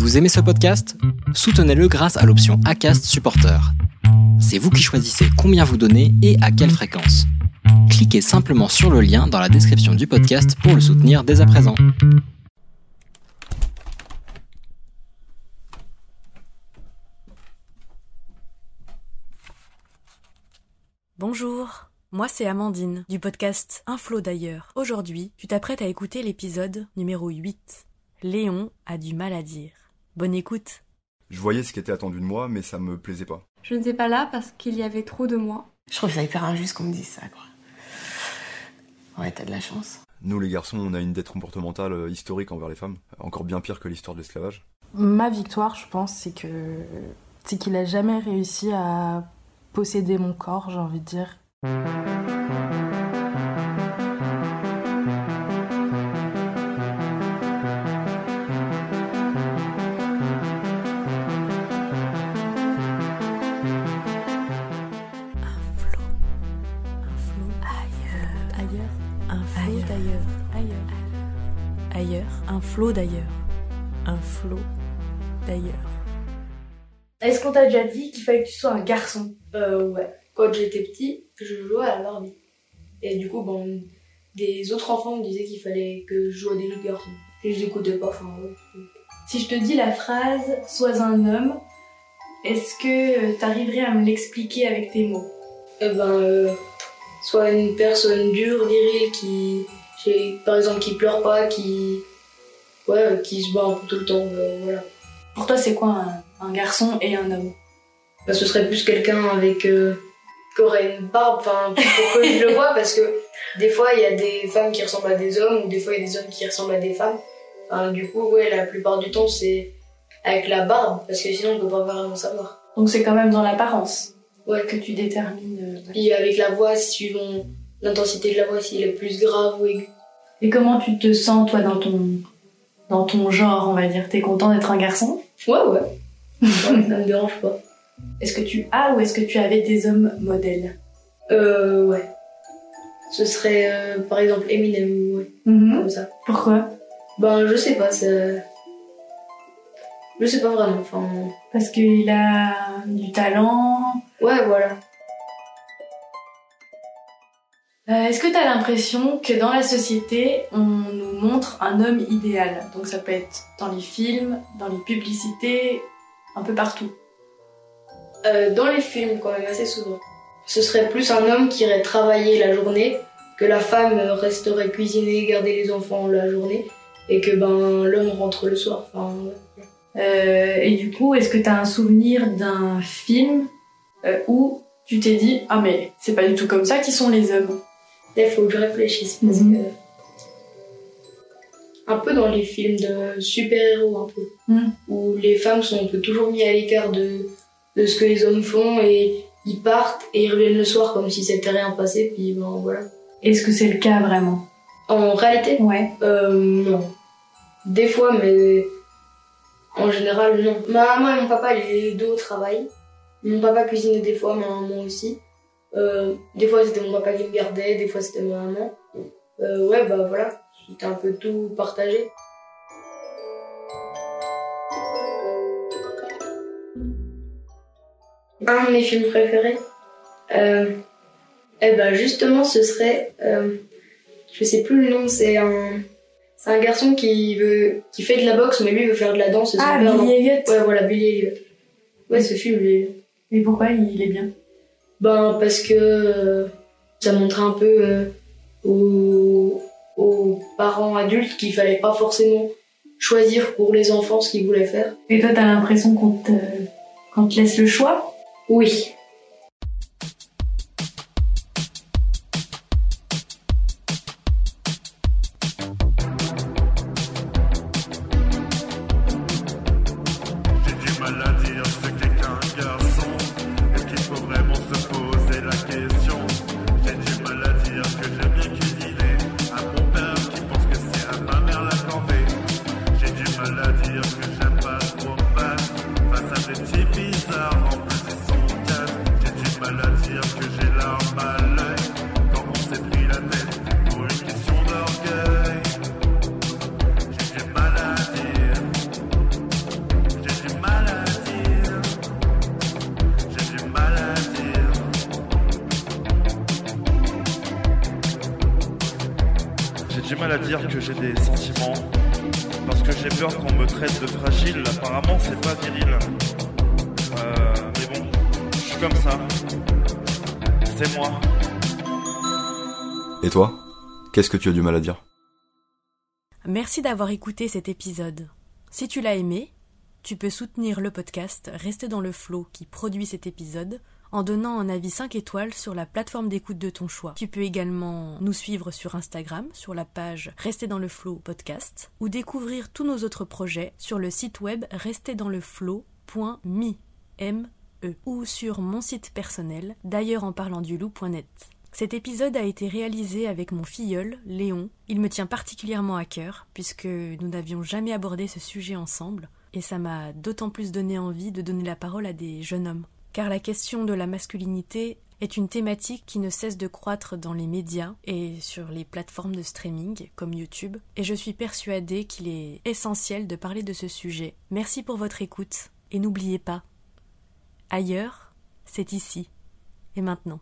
Vous aimez ce podcast? Soutenez-le grâce à l'option ACAST Supporter. C'est vous qui choisissez combien vous donnez et à quelle fréquence. Cliquez simplement sur le lien dans la description du podcast pour le soutenir dès à présent. Bonjour, moi c'est Amandine du podcast Un d'ailleurs. Aujourd'hui, tu t'apprêtes à écouter l'épisode numéro 8. Léon a du mal à dire. Bonne écoute. Je voyais ce qui était attendu de moi, mais ça me plaisait pas. Je n'étais pas là parce qu'il y avait trop de moi. Je trouve ça hyper injuste qu'on me dise ça, quoi. Ouais, t'as de la chance. Nous, les garçons, on a une dette comportementale euh, historique envers les femmes, encore bien pire que l'histoire de l'esclavage. Ma victoire, je pense, c'est que c'est qu'il a jamais réussi à posséder mon corps, j'ai envie de dire. Ailleurs. Un flot d'ailleurs. Ailleurs. Ailleurs. Un flot d'ailleurs. Un flot d'ailleurs. Est-ce qu'on t'a déjà dit qu'il fallait que tu sois un garçon? Euh, ouais. Quand j'étais petit, je jouais à la Barbie. Et du coup, bon, des autres enfants me disaient qu'il fallait que je joue à des autres garçons. Et je n'écoutais pas, enfin, ouais. Si je te dis la phrase « sois un homme », est-ce que euh, t'arriverais à me l'expliquer avec tes mots? Eh ben, euh, soit une personne dure, virile, qui, par exemple, qui pleure pas, qui, ouais, qui se bat un peu tout le temps, euh, voilà. Pour toi, c'est quoi un, un garçon et un homme? Bah, ce serait plus quelqu'un avec, euh, qui aurait une barbe, enfin, pour que je le vois, parce que des fois, il y a des femmes qui ressemblent à des hommes, ou des fois, il y a des hommes qui ressemblent à des femmes. Enfin, du coup, ouais, la plupart du temps, c'est avec la barbe, parce que sinon, on peut pas vraiment savoir. Donc c'est quand même dans l'apparence Ouais, que tu détermines... euh, Puis avec la voix, suivant l'intensité de la voix, s'il est plus grave ou aigu. Et comment tu te sens, toi, dans ton, dans ton genre, on va dire? T'es content d'être un garçon? Ouais, ouais. ouais ça me dérange pas. Est-ce que tu as ou est-ce que tu avais des hommes modèles? Euh, ouais. Ce serait, euh, par exemple, Eminem, ouais, comme ça. Pourquoi? Ben, je sais pas, ça... Je sais pas vraiment, enfin... Parce qu'il a du talent. Ouais, voilà. Euh, Est-ce que tu as l'impression que dans la société, on nous montre un homme idéal? Donc ça peut être dans les films, dans les publicités, un peu partout. Euh, dans les films, quand même, assez souvent. Ce serait plus un homme qui irait travailler la journée, que la femme resterait cuisiner, garder les enfants la journée, et que ben l'homme rentre le soir. Enfin, ouais. Euh, et du coup, est-ce que tu as un souvenir d'un film euh, où tu t'es dit Ah, mais c'est pas du tout comme ça qu'ils sont les hommes Là, il faut que je réfléchisse parce Mhm. que. Un peu dans les films de super-héros, un peu. Mhm. Où les femmes sont un peu toujours mises à l'écart de, de ce que les hommes font et ils partent et ils reviennent le soir comme si c'était rien passé, puis ben voilà. Est-ce que c'est le cas vraiment? En réalité, Ouais. euh, non. Des fois, mais en général, non. Ma maman et mon papa, les deux au travail. Mon papa cuisinait des fois, ma maman aussi. Euh, des fois, c'était mon papa qui me gardait, des fois, c'était ma maman. Euh, ouais, bah voilà, c'était un peu tout partagé. Un de mes films préférés, euh, eh ben justement, ce serait, je sais plus le nom, c'est un, c'est un garçon qui veut, qui fait de la boxe, mais lui veut faire de la danse. Ah. Billy Elliot Ouais, voilà, Billy Elliot. Ouais, ce film, il est- Et pourquoi il est bien ben parce que euh, ça montrait un peu euh, aux, aux parents adultes qu'il fallait pas forcément choisir pour les enfants ce qu'ils voulaient faire. Et toi, t'as l'impression qu'on te, qu'on te laisse le choix? Oui. Mal à dire que j'ai des sentiments. Parce que j'ai peur qu'on me traite de fragile. Apparemment, c'est pas viril. Euh, mais bon, je suis comme ça. C'est moi. Et toi? Qu'est-ce que tu as du mal à dire? Merci d'avoir écouté cet épisode. Si tu l'as aimé, tu peux soutenir le podcast Rester dans le flow qui produit cet épisode en donnant un avis 5 étoiles sur la plateforme d'écoute de ton choix. Tu peux également nous suivre sur Instagram sur la page Rester dans le flow podcast ou découvrir tous nos autres projets sur le site web resterdansleflow.me ou sur mon site personnel d'ailleurs en parlant du loup.net. Cet épisode a été réalisé avec mon filleul, Léon. Il me tient particulièrement à cœur, puisque nous n'avions jamais abordé ce sujet ensemble, et ça m'a d'autant plus donné envie de donner la parole à des jeunes hommes. Car la question de la masculinité est une thématique qui ne cesse de croître dans les médias et sur les plateformes de streaming comme YouTube, et je suis persuadée qu'il est essentiel de parler de ce sujet. Merci pour votre écoute, et n'oubliez pas, ailleurs, c'est ici, et maintenant.